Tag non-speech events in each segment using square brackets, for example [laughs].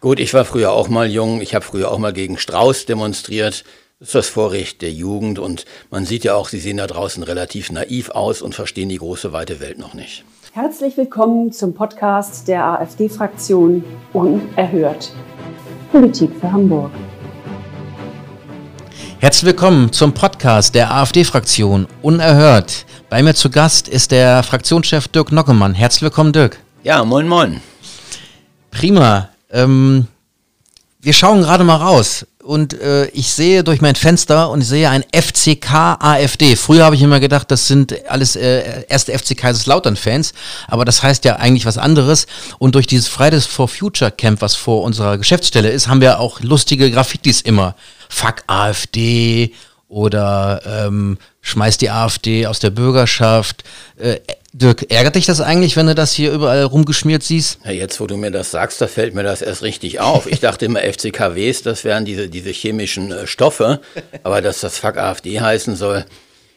Gut, ich war früher auch mal jung. Ich habe früher auch mal gegen Strauß demonstriert. Das ist das Vorrecht der Jugend und man sieht ja auch, sie sehen da draußen relativ naiv aus und verstehen die große weite Welt noch nicht. Herzlich willkommen zum Podcast der AfD-Fraktion Unerhört. Politik für Hamburg. Herzlich willkommen zum Podcast der AfD-Fraktion Unerhört. Bei mir zu Gast ist der Fraktionschef Dirk Nockemann. Herzlich willkommen, Dirk. Ja, moin, moin. Prima. Ähm, wir schauen gerade mal raus und äh, ich sehe durch mein Fenster und ich sehe ein FCK AfD. Früher habe ich immer gedacht, das sind alles äh, erste FC Kaiserslautern-Fans, aber das heißt ja eigentlich was anderes. Und durch dieses Fridays for Future Camp, was vor unserer Geschäftsstelle ist, haben wir auch lustige Graffitis immer. Fuck AfD oder ähm, schmeißt die AfD aus der Bürgerschaft. Äh, Dirk, ärgert dich das eigentlich, wenn du das hier überall rumgeschmiert siehst? Ja, jetzt, wo du mir das sagst, da fällt mir das erst richtig auf. Ich dachte immer, FCKWs, das wären diese, diese chemischen äh, Stoffe, aber dass das Fuck AfD heißen soll.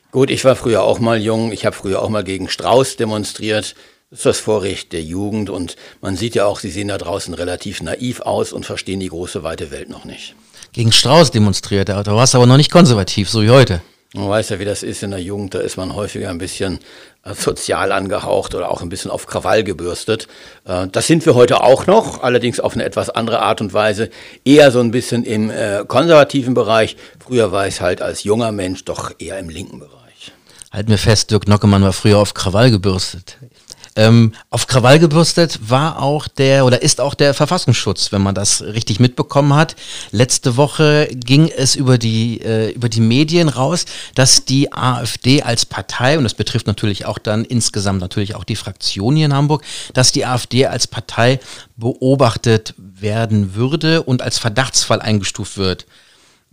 Gut, ich war früher auch mal jung, ich habe früher auch mal gegen Strauß demonstriert. Das ist das Vorrecht der Jugend und man sieht ja auch, sie sehen da draußen relativ naiv aus und verstehen die große weite Welt noch nicht. Gegen Strauß demonstriert, da warst du aber noch nicht konservativ, so wie heute. Man weiß ja, wie das ist in der Jugend, da ist man häufiger ein bisschen äh, sozial angehaucht oder auch ein bisschen auf Krawall gebürstet. Äh, das sind wir heute auch noch, allerdings auf eine etwas andere Art und Weise. Eher so ein bisschen im äh, konservativen Bereich. Früher war ich halt als junger Mensch doch eher im linken Bereich. Halten wir fest, Dirk Nockemann war früher auf Krawall gebürstet. Ähm, auf Krawall gebürstet war auch der oder ist auch der Verfassungsschutz, wenn man das richtig mitbekommen hat. Letzte Woche ging es über die, äh, über die Medien raus, dass die AfD als Partei, und das betrifft natürlich auch dann insgesamt natürlich auch die Fraktion hier in Hamburg, dass die AfD als Partei beobachtet werden würde und als Verdachtsfall eingestuft wird.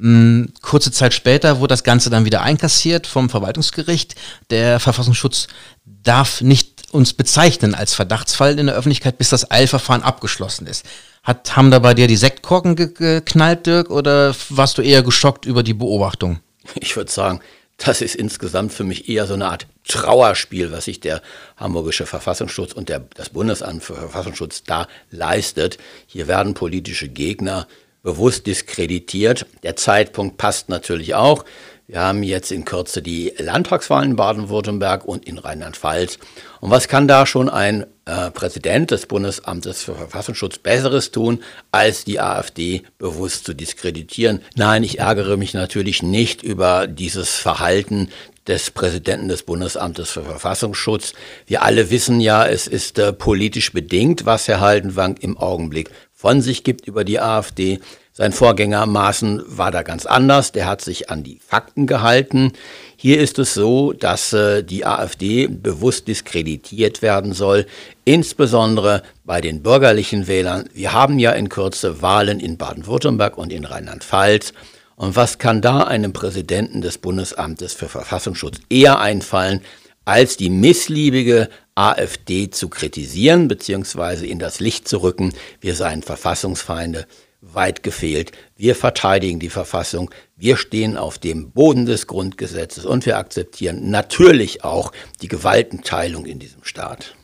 Hm, kurze Zeit später wurde das Ganze dann wieder einkassiert vom Verwaltungsgericht. Der Verfassungsschutz darf nicht uns bezeichnen als Verdachtsfall in der Öffentlichkeit, bis das Eilverfahren abgeschlossen ist. Hat, haben da bei dir die Sektkorken geknallt, Dirk, oder warst du eher geschockt über die Beobachtung? Ich würde sagen, das ist insgesamt für mich eher so eine Art Trauerspiel, was sich der Hamburgische Verfassungsschutz und der, das Bundesamt für Verfassungsschutz da leistet. Hier werden politische Gegner bewusst diskreditiert. Der Zeitpunkt passt natürlich auch. Wir haben jetzt in Kürze die Landtagswahlen in Baden-Württemberg und in Rheinland-Pfalz. Und was kann da schon ein äh, Präsident des Bundesamtes für Verfassungsschutz Besseres tun, als die AfD bewusst zu diskreditieren? Nein, ich ärgere mich natürlich nicht über dieses Verhalten des Präsidenten des Bundesamtes für Verfassungsschutz. Wir alle wissen ja, es ist äh, politisch bedingt, was Herr Haldenwang im Augenblick von sich gibt über die AfD. Sein Vorgänger Maaßen war da ganz anders, der hat sich an die Fakten gehalten. Hier ist es so, dass äh, die AfD bewusst diskreditiert werden soll, insbesondere bei den bürgerlichen Wählern. Wir haben ja in Kürze Wahlen in Baden-Württemberg und in Rheinland-Pfalz. Und was kann da einem Präsidenten des Bundesamtes für Verfassungsschutz eher einfallen, als die missliebige AfD zu kritisieren bzw. in das Licht zu rücken, wir seien Verfassungsfeinde, weit gefehlt. Wir verteidigen die Verfassung, wir stehen auf dem Boden des Grundgesetzes und wir akzeptieren natürlich auch die Gewaltenteilung in diesem Staat.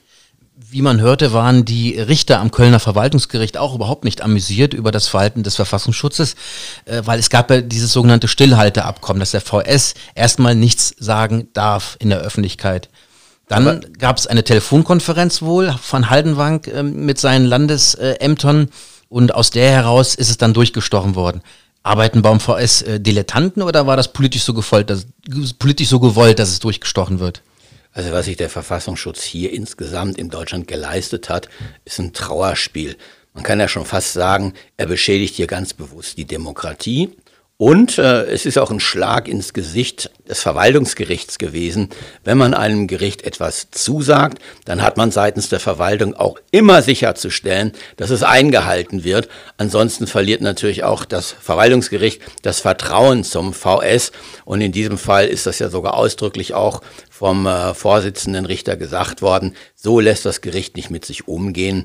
Wie man hörte, waren die Richter am Kölner Verwaltungsgericht auch überhaupt nicht amüsiert über das Verhalten des Verfassungsschutzes, äh, weil es gab ja dieses sogenannte Stillhalteabkommen, dass der VS erstmal nichts sagen darf in der Öffentlichkeit. Dann gab es eine Telefonkonferenz wohl von Haldenwang äh, mit seinen Landesämtern. Äh, und aus der heraus ist es dann durchgestochen worden. Arbeiten beim VS äh, Dilettanten oder war das politisch so gewollt, dass, politisch so gewollt, dass es durchgestochen wird? Also was sich der Verfassungsschutz hier insgesamt in Deutschland geleistet hat, ist ein Trauerspiel. Man kann ja schon fast sagen, er beschädigt hier ganz bewusst die Demokratie. Und äh, es ist auch ein Schlag ins Gesicht des Verwaltungsgerichts gewesen. Wenn man einem Gericht etwas zusagt, dann hat man seitens der Verwaltung auch immer sicherzustellen, dass es eingehalten wird. Ansonsten verliert natürlich auch das Verwaltungsgericht das Vertrauen zum VS. Und in diesem Fall ist das ja sogar ausdrücklich auch vom äh, Vorsitzenden Richter gesagt worden. So lässt das Gericht nicht mit sich umgehen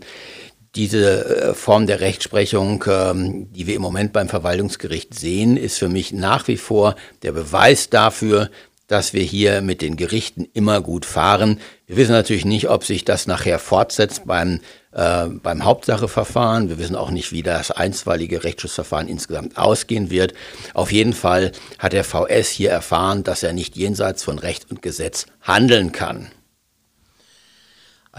diese äh, Form der Rechtsprechung, ähm, die wir im Moment beim Verwaltungsgericht sehen, ist für mich nach wie vor der Beweis dafür, dass wir hier mit den Gerichten immer gut fahren. Wir wissen natürlich nicht, ob sich das nachher fortsetzt beim äh, beim Hauptsacheverfahren. Wir wissen auch nicht, wie das einstweilige Rechtsschutzverfahren insgesamt ausgehen wird. Auf jeden Fall hat der VS hier erfahren, dass er nicht jenseits von Recht und Gesetz handeln kann.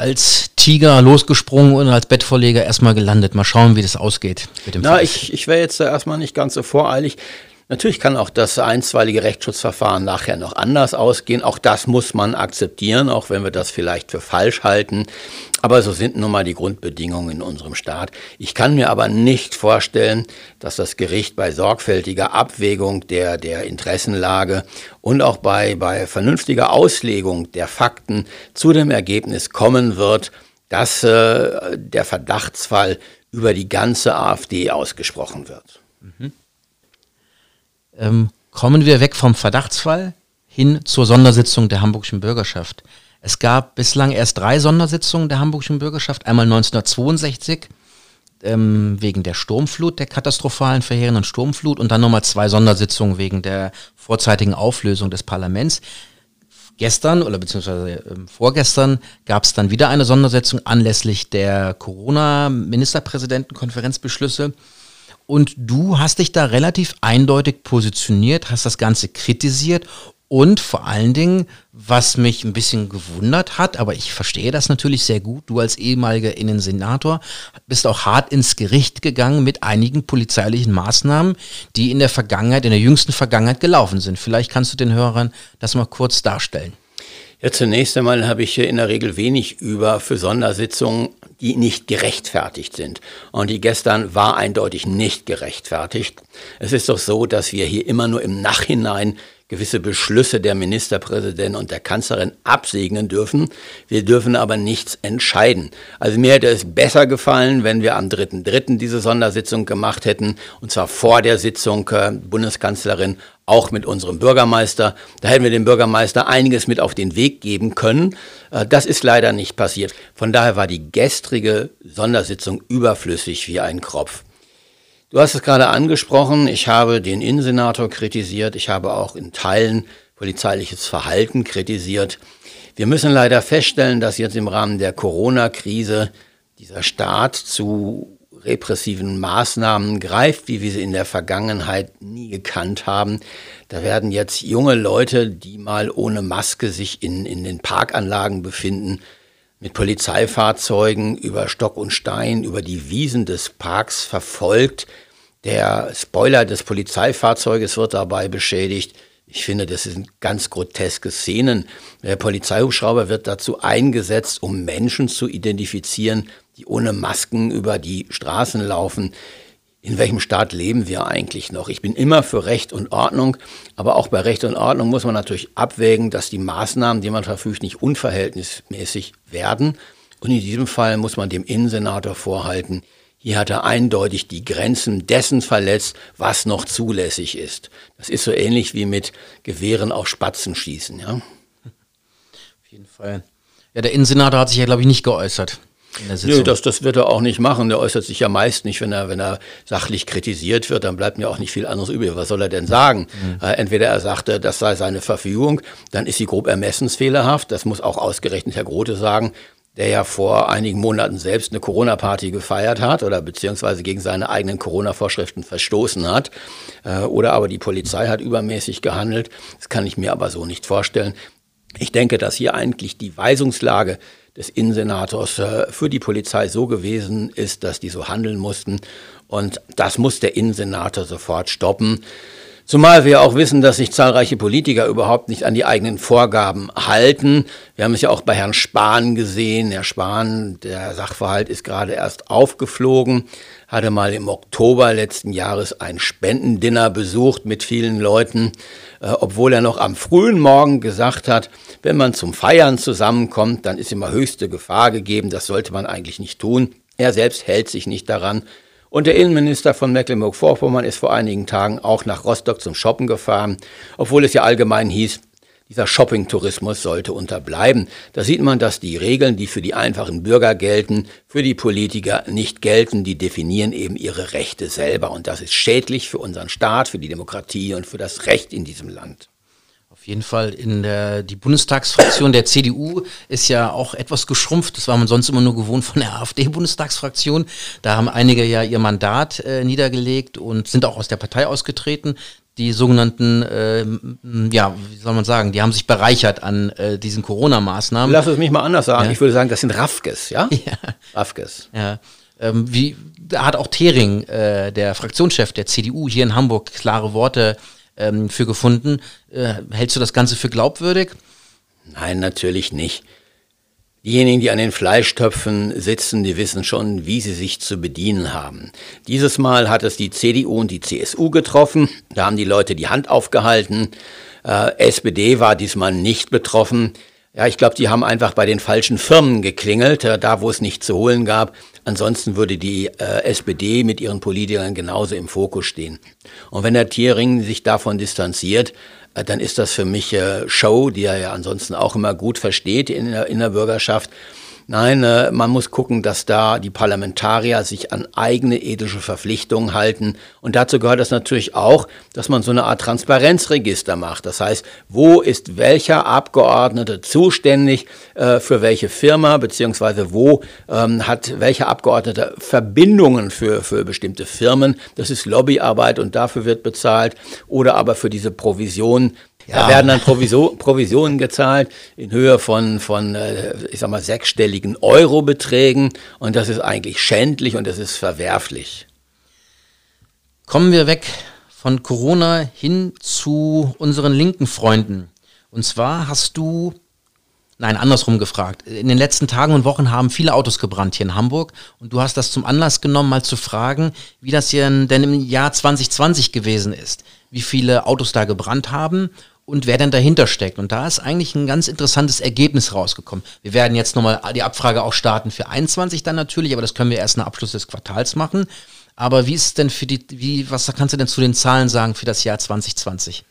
Als Tiger losgesprungen und als Bettvorleger erstmal gelandet. Mal schauen, wie das ausgeht. Mit dem Na, ich, ich wäre jetzt da erstmal nicht ganz so voreilig. Natürlich kann auch das einstweilige Rechtsschutzverfahren nachher noch anders ausgehen. Auch das muss man akzeptieren, auch wenn wir das vielleicht für falsch halten. Aber so sind nun mal die Grundbedingungen in unserem Staat. Ich kann mir aber nicht vorstellen, dass das Gericht bei sorgfältiger Abwägung der, der Interessenlage und auch bei, bei vernünftiger Auslegung der Fakten zu dem Ergebnis kommen wird, dass äh, der Verdachtsfall über die ganze AfD ausgesprochen wird. Mhm ähm, kommen wir weg vom Verdachtsfall hin zur Sondersitzung der Hamburgischen Bürgerschaft. Es gab bislang erst drei Sondersitzungen der Hamburgischen Bürgerschaft. Einmal 1962 ähm, wegen der Sturmflut, der katastrophalen, verheerenden Sturmflut und dann nochmal zwei Sondersitzungen wegen der vorzeitigen Auflösung des Parlaments. Gestern oder beziehungsweise äh, vorgestern gab es dann wieder eine Sondersitzung anlässlich der Corona-Ministerpräsidentenkonferenzbeschlüsse. Und du hast dich da relativ eindeutig positioniert, hast das Ganze kritisiert und vor allen Dingen, was mich ein bisschen gewundert hat, aber ich verstehe das natürlich sehr gut, du als ehemaliger Innensenator bist auch hart ins Gericht gegangen mit einigen polizeilichen Maßnahmen, die in der Vergangenheit, in der jüngsten Vergangenheit gelaufen sind. Vielleicht kannst du den Hörern das mal kurz darstellen. Ja, zunächst einmal habe ich in der Regel wenig über für Sondersitzungen, die nicht gerechtfertigt sind. Und die gestern war eindeutig nicht gerechtfertigt. Es ist doch so, dass wir hier immer nur im Nachhinein gewisse Beschlüsse der Ministerpräsidenten und der Kanzlerin absegnen dürfen. Wir dürfen aber nichts entscheiden. Also mir hätte es besser gefallen, wenn wir am 3.3. diese Sondersitzung gemacht hätten, und zwar vor der Sitzung äh, Bundeskanzlerin, auch mit unserem Bürgermeister. Da hätten wir dem Bürgermeister einiges mit auf den Weg geben können. Äh, das ist leider nicht passiert. Von daher war die gestrige Sondersitzung überflüssig wie ein Kropf. Du hast es gerade angesprochen, ich habe den Innensenator kritisiert, ich habe auch in Teilen polizeiliches Verhalten kritisiert. Wir müssen leider feststellen, dass jetzt im Rahmen der Corona-Krise dieser Staat zu repressiven Maßnahmen greift, wie wir sie in der Vergangenheit nie gekannt haben. Da werden jetzt junge Leute, die mal ohne Maske sich in, in den Parkanlagen befinden, mit Polizeifahrzeugen über Stock und Stein, über die Wiesen des Parks verfolgt. Der Spoiler des Polizeifahrzeuges wird dabei beschädigt. Ich finde, das sind ganz groteske Szenen. Der Polizeihubschrauber wird dazu eingesetzt, um Menschen zu identifizieren, die ohne Masken über die Straßen laufen in welchem Staat leben wir eigentlich noch? Ich bin immer für Recht und Ordnung, aber auch bei Recht und Ordnung muss man natürlich abwägen, dass die Maßnahmen, die man verfügt, nicht unverhältnismäßig werden. Und in diesem Fall muss man dem Innensenator vorhalten, hier hat er eindeutig die Grenzen dessen verletzt, was noch zulässig ist. Das ist so ähnlich wie mit Gewehren auf Spatzen schießen, ja. Auf jeden Fall. Ja, der Innensenator hat sich ja, glaube ich, nicht geäußert. Nö, das, das wird er auch nicht machen. Der äußert sich ja meist nicht, wenn er, wenn er sachlich kritisiert wird, dann bleibt mir auch nicht viel anderes übrig. Was soll er denn sagen? Mhm. Äh, entweder er sagte, das sei seine Verfügung, dann ist sie grob ermessensfehlerhaft. Das muss auch ausgerechnet Herr Grote sagen, der ja vor einigen Monaten selbst eine Corona-Party gefeiert hat oder beziehungsweise gegen seine eigenen Corona-Vorschriften verstoßen hat. Äh, oder aber die Polizei hat übermäßig gehandelt. Das kann ich mir aber so nicht vorstellen. Ich denke, dass hier eigentlich die Weisungslage des Innensenators äh, für die Polizei so gewesen ist, dass die so handeln mussten. Und das muss der Innensenator sofort stoppen. Zumal wir auch wissen, dass sich zahlreiche Politiker überhaupt nicht an die eigenen Vorgaben halten. Wir haben es ja auch bei Herrn Spahn gesehen. Herr Spahn, der Sachverhalt ist gerade erst aufgeflogen, hatte mal im Oktober letzten Jahres ein Spendendinner besucht mit vielen Leuten, äh, obwohl er noch am frühen Morgen gesagt hat, wenn man zum Feiern zusammenkommt, dann ist immer höchste Gefahr gegeben. Das sollte man eigentlich nicht tun. Er selbst hält sich nicht daran. Und der Innenminister von Mecklenburg-Vorpommern ist vor einigen Tagen auch nach Rostock zum Shoppen gefahren, obwohl es ja allgemein hieß, dieser Shopping-Tourismus sollte unterbleiben. Da sieht man, dass die Regeln, die für die einfachen Bürger gelten, für die Politiker nicht gelten. Die definieren eben ihre Rechte selber. Und das ist schädlich für unseren Staat, für die Demokratie und für das Recht in diesem Land jeden Fall in der die Bundestagsfraktion der CDU ist ja auch etwas geschrumpft. Das war man sonst immer nur gewohnt von der [laughs] AfD-Bundestagsfraktion. Da haben einige ja ihr Mandat äh, niedergelegt und sind auch aus der Partei ausgetreten. Die sogenannten, äh, ja, wie soll man sagen, die haben sich bereichert an äh, diesen Corona-Maßnahmen. Lass es mich mal anders sagen. Ja. Ich würde sagen, das sind Rafkes, ja? [laughs] Ja. Rafkes. Ja. Ähm, wie, da hat auch Thering, äh, der Fraktionschef der CDU hier in Hamburg, klare Worte ähm, für gefunden. Äh, hältst du das Ganze für glaubwürdig? Nein, natürlich nicht. Diejenigen, die an den Fleischtöpfen sitzen, die wissen schon, wie sie sich zu bedienen haben. Dieses Mal hat es die CDU und die CSU getroffen. Da haben die Leute die Hand aufgehalten. Äh, SPD war diesmal nicht betroffen. Ja, ich glaube, die haben einfach bei den falschen Firmen geklingelt, äh, da wo es nicht zu holen gab. Ansonsten würde die äh, SPD mit ihren Politikern genauso im Fokus stehen. Und wenn der Thiering sich davon distanziert, äh, dann ist das für mich äh, Show, die er ja ansonsten auch immer gut versteht in in der Bürgerschaft. Nein, äh, man muss gucken, dass da die Parlamentarier sich an eigene ethische Verpflichtungen halten. Und dazu gehört es natürlich auch, dass man so eine Art Transparenzregister macht. Das heißt, wo ist welcher Abgeordnete zuständig äh, für welche Firma, beziehungsweise wo ähm, hat welcher Abgeordnete Verbindungen für, für bestimmte Firmen. Das ist Lobbyarbeit und dafür wird bezahlt. Oder aber für diese Provision ja. Da werden dann Proviso Provisionen gezahlt in Höhe von, von äh, ich sag mal, sechsstelligen Eurobeträgen. Und das ist eigentlich schändlich und das ist verwerflich. Kommen wir weg von Corona hin zu unseren linken Freunden. Und zwar hast du, nein, andersrum gefragt. In den letzten Tagen und Wochen haben viele Autos gebrannt hier in Hamburg. Und du hast das zum Anlass genommen, mal zu fragen, wie das hier denn im Jahr 2020 gewesen ist. Wie viele Autos da gebrannt haben und wer denn dahinter steckt. Und da ist eigentlich ein ganz interessantes Ergebnis rausgekommen. Wir werden jetzt nochmal die Abfrage auch starten für 21 dann natürlich, aber das können wir erst nach Abschluss des Quartals machen. Aber wie ist denn für die, wie, was kannst du denn zu den Zahlen sagen für das Jahr 2020?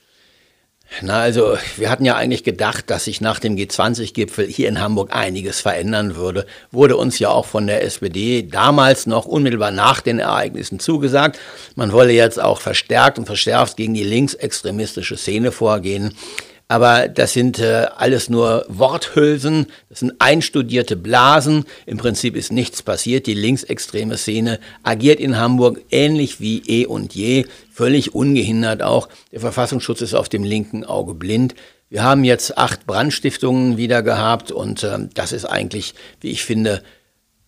Na, also wir hatten ja eigentlich gedacht, dass sich nach dem G20-Gipfel hier in Hamburg einiges verändern würde. Wurde uns ja auch von der SPD damals noch unmittelbar nach den Ereignissen zugesagt. Man wolle jetzt auch verstärkt und verschärft gegen die linksextremistische Szene vorgehen. Aber das sind äh, alles nur Worthülsen, das sind einstudierte Blasen. Im Prinzip ist nichts passiert. Die linksextreme Szene agiert in Hamburg ähnlich wie eh und je, völlig ungehindert auch. Der Verfassungsschutz ist auf dem linken Auge blind. Wir haben jetzt acht Brandstiftungen wieder gehabt und äh, das ist eigentlich, wie ich finde,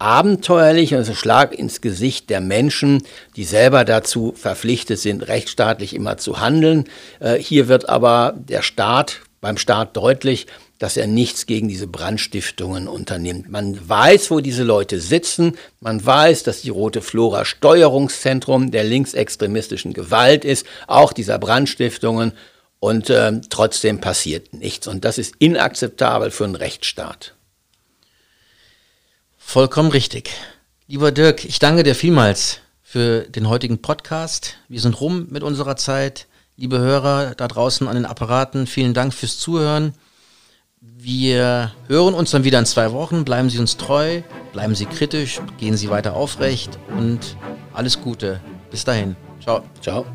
abenteuerlich und also Schlag ins Gesicht der Menschen, die selber dazu verpflichtet sind, rechtsstaatlich immer zu handeln. Äh, hier wird aber der Staat beim Staat deutlich, dass er nichts gegen diese Brandstiftungen unternimmt. Man weiß, wo diese Leute sitzen. Man weiß, dass die Rote Flora Steuerungszentrum der linksextremistischen Gewalt ist, auch dieser Brandstiftungen. Und äh, trotzdem passiert nichts. Und das ist inakzeptabel für einen Rechtsstaat. Vollkommen richtig. Lieber Dirk, ich danke dir vielmals für den heutigen Podcast. Wir sind rum mit unserer Zeit. Liebe Hörer da draußen an den Apparaten, vielen Dank fürs Zuhören. Wir hören uns dann wieder in zwei Wochen. Bleiben Sie uns treu, bleiben Sie kritisch, gehen Sie weiter aufrecht und alles Gute. Bis dahin. Ciao. Ciao.